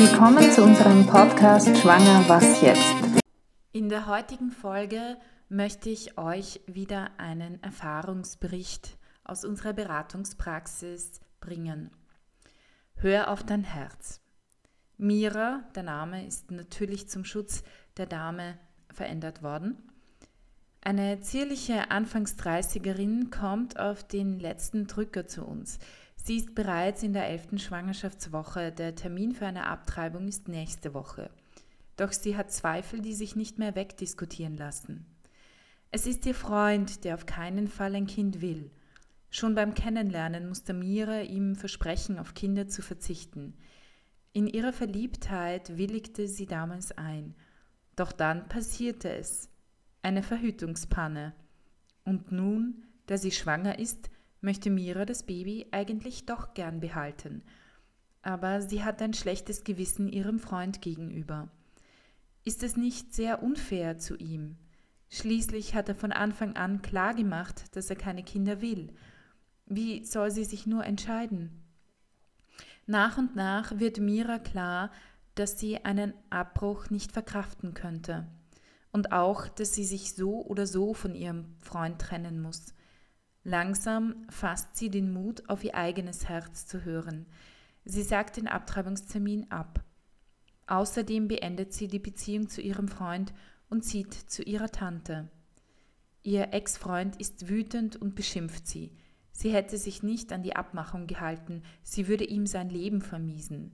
Willkommen zu unserem Podcast Schwanger Was jetzt? In der heutigen Folge möchte ich euch wieder einen Erfahrungsbericht aus unserer Beratungspraxis bringen. Hör auf dein Herz. Mira, der Name ist natürlich zum Schutz der Dame verändert worden. Eine zierliche Anfangs-30erin kommt auf den letzten Drücker zu uns. Sie ist bereits in der elften Schwangerschaftswoche. Der Termin für eine Abtreibung ist nächste Woche. Doch sie hat Zweifel, die sich nicht mehr wegdiskutieren lassen. Es ist ihr Freund, der auf keinen Fall ein Kind will. Schon beim Kennenlernen musste Mira ihm versprechen, auf Kinder zu verzichten. In ihrer Verliebtheit willigte sie damals ein. Doch dann passierte es eine Verhütungspanne. Und nun, da sie schwanger ist, möchte Mira das Baby eigentlich doch gern behalten. Aber sie hat ein schlechtes Gewissen ihrem Freund gegenüber. Ist es nicht sehr unfair zu ihm? Schließlich hat er von Anfang an klar gemacht, dass er keine Kinder will. Wie soll sie sich nur entscheiden? Nach und nach wird Mira klar, dass sie einen Abbruch nicht verkraften könnte und auch, dass sie sich so oder so von ihrem Freund trennen muss. Langsam fasst sie den Mut, auf ihr eigenes Herz zu hören. Sie sagt den Abtreibungstermin ab. Außerdem beendet sie die Beziehung zu ihrem Freund und zieht zu ihrer Tante. Ihr Ex-Freund ist wütend und beschimpft sie. Sie hätte sich nicht an die Abmachung gehalten, sie würde ihm sein Leben vermiesen.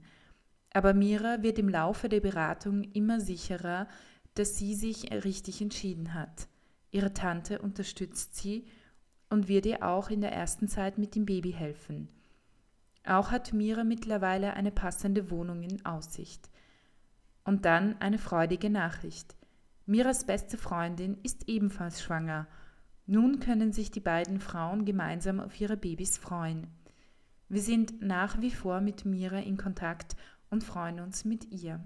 Aber Mira wird im Laufe der Beratung immer sicherer, dass sie sich richtig entschieden hat. Ihre Tante unterstützt sie und wird ihr auch in der ersten Zeit mit dem Baby helfen. Auch hat Mira mittlerweile eine passende Wohnung in Aussicht. Und dann eine freudige Nachricht. Miras beste Freundin ist ebenfalls schwanger. Nun können sich die beiden Frauen gemeinsam auf ihre Babys freuen. Wir sind nach wie vor mit Mira in Kontakt und freuen uns mit ihr.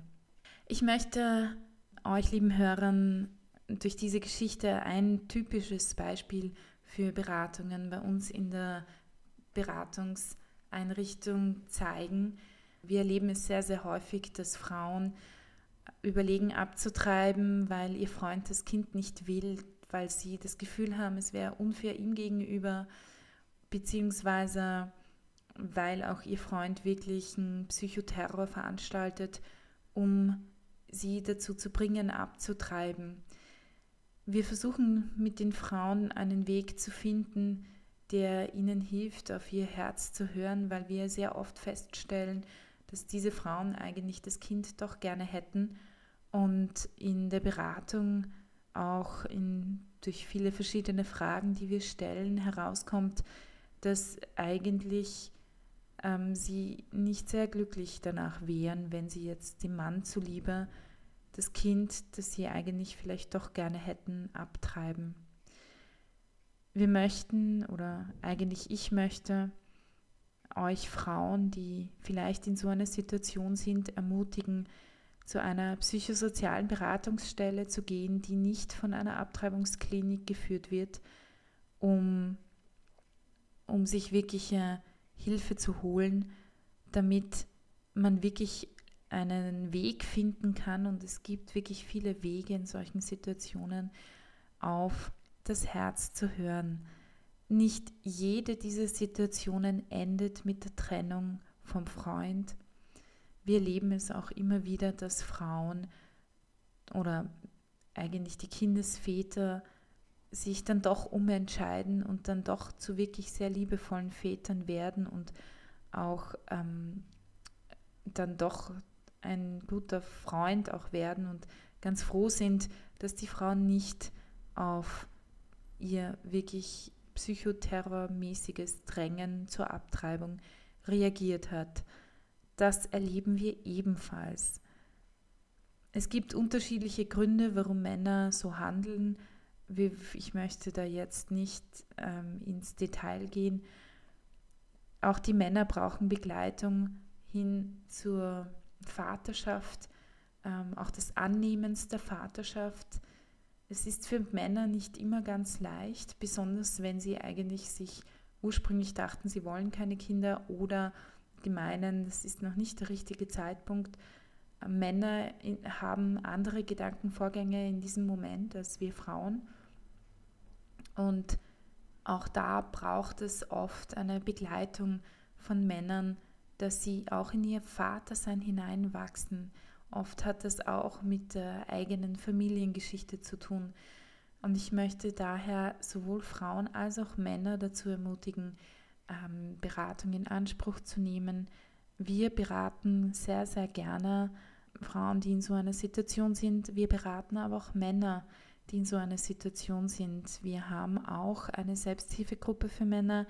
Ich möchte euch, lieben Hörern, durch diese Geschichte ein typisches Beispiel für Beratungen bei uns in der Beratungseinrichtung zeigen. Wir erleben es sehr, sehr häufig, dass Frauen überlegen abzutreiben, weil ihr Freund das Kind nicht will, weil sie das Gefühl haben, es wäre unfair ihm gegenüber, beziehungsweise weil auch ihr Freund wirklich einen Psychoterror veranstaltet, um sie dazu zu bringen, abzutreiben. Wir versuchen mit den Frauen einen Weg zu finden, der ihnen hilft, auf ihr Herz zu hören, weil wir sehr oft feststellen, dass diese Frauen eigentlich das Kind doch gerne hätten und in der Beratung auch in, durch viele verschiedene Fragen, die wir stellen, herauskommt, dass eigentlich ähm, sie nicht sehr glücklich danach wären, wenn sie jetzt dem Mann zuliebe das Kind, das sie eigentlich vielleicht doch gerne hätten, abtreiben. Wir möchten oder eigentlich ich möchte euch Frauen, die vielleicht in so einer Situation sind, ermutigen, zu einer psychosozialen Beratungsstelle zu gehen, die nicht von einer Abtreibungsklinik geführt wird, um, um sich wirkliche Hilfe zu holen, damit man wirklich einen Weg finden kann und es gibt wirklich viele Wege in solchen Situationen auf das Herz zu hören. Nicht jede dieser Situationen endet mit der Trennung vom Freund. Wir erleben es auch immer wieder, dass Frauen oder eigentlich die Kindesväter sich dann doch umentscheiden und dann doch zu wirklich sehr liebevollen Vätern werden und auch ähm, dann doch ein guter Freund auch werden und ganz froh sind, dass die Frau nicht auf ihr wirklich psychoterrormäßiges Drängen zur Abtreibung reagiert hat. Das erleben wir ebenfalls. Es gibt unterschiedliche Gründe, warum Männer so handeln. Ich möchte da jetzt nicht ähm, ins Detail gehen. Auch die Männer brauchen Begleitung hin zur Vaterschaft, ähm, auch des Annehmens der Vaterschaft. Es ist für Männer nicht immer ganz leicht, besonders wenn sie eigentlich sich ursprünglich dachten, sie wollen keine Kinder oder die meinen, das ist noch nicht der richtige Zeitpunkt. Männer haben andere Gedankenvorgänge in diesem Moment als wir Frauen. Und auch da braucht es oft eine Begleitung von Männern, dass sie auch in ihr Vatersein hineinwachsen. Oft hat das auch mit der eigenen Familiengeschichte zu tun. Und ich möchte daher sowohl Frauen als auch Männer dazu ermutigen, ähm, Beratung in Anspruch zu nehmen. Wir beraten sehr, sehr gerne Frauen, die in so einer Situation sind. Wir beraten aber auch Männer, die in so einer Situation sind. Wir haben auch eine Selbsthilfegruppe für Männer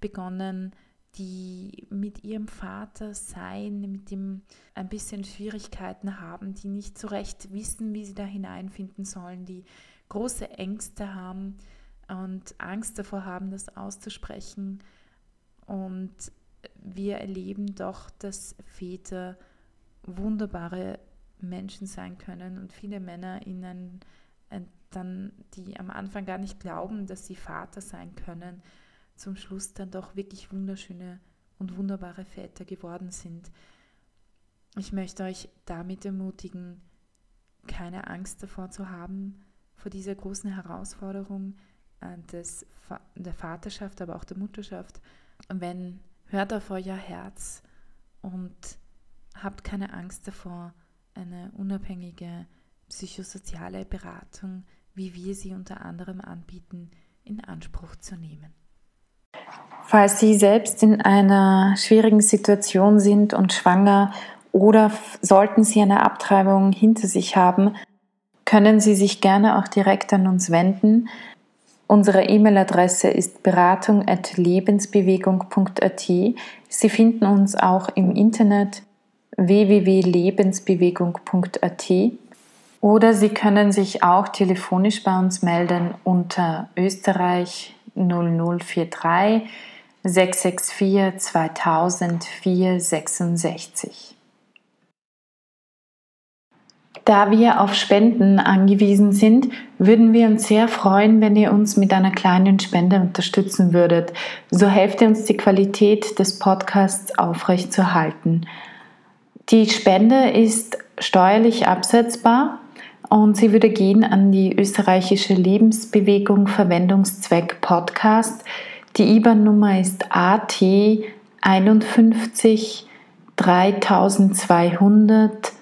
begonnen, die mit ihrem Vater sein, mit dem ein bisschen Schwierigkeiten haben, die nicht so recht wissen, wie sie da hineinfinden sollen, die große Ängste haben und Angst davor haben, das auszusprechen. Und wir erleben doch, dass Väter wunderbare Menschen sein können und viele Männer ihnen dann, die am Anfang gar nicht glauben, dass sie Vater sein können, zum Schluss dann doch wirklich wunderschöne und wunderbare Väter geworden sind. Ich möchte euch damit ermutigen, keine Angst davor zu haben, vor dieser großen Herausforderung äh, des, der Vaterschaft, aber auch der Mutterschaft. Wenn hört auf euer Herz und habt keine Angst davor, eine unabhängige psychosoziale Beratung, wie wir sie unter anderem anbieten, in Anspruch zu nehmen. Falls Sie selbst in einer schwierigen Situation sind und schwanger oder sollten Sie eine Abtreibung hinter sich haben, können Sie sich gerne auch direkt an uns wenden. Unsere E-Mail-Adresse ist beratung.lebensbewegung.at. Sie finden uns auch im Internet www.lebensbewegung.at oder Sie können sich auch telefonisch bei uns melden unter Österreich 0043 664 2000 466. Da wir auf Spenden angewiesen sind, würden wir uns sehr freuen, wenn ihr uns mit einer kleinen Spende unterstützen würdet. So helft ihr uns, die Qualität des Podcasts aufrechtzuerhalten. Die Spende ist steuerlich absetzbar und sie würde gehen an die österreichische Lebensbewegung Verwendungszweck Podcast. Die IBAN-Nummer ist AT 51 3200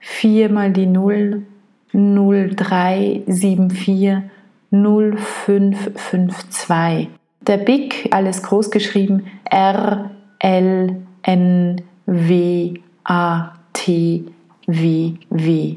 4 mal die 0 0374 0552. Der BIC, alles groß geschrieben, R L N W A T W W.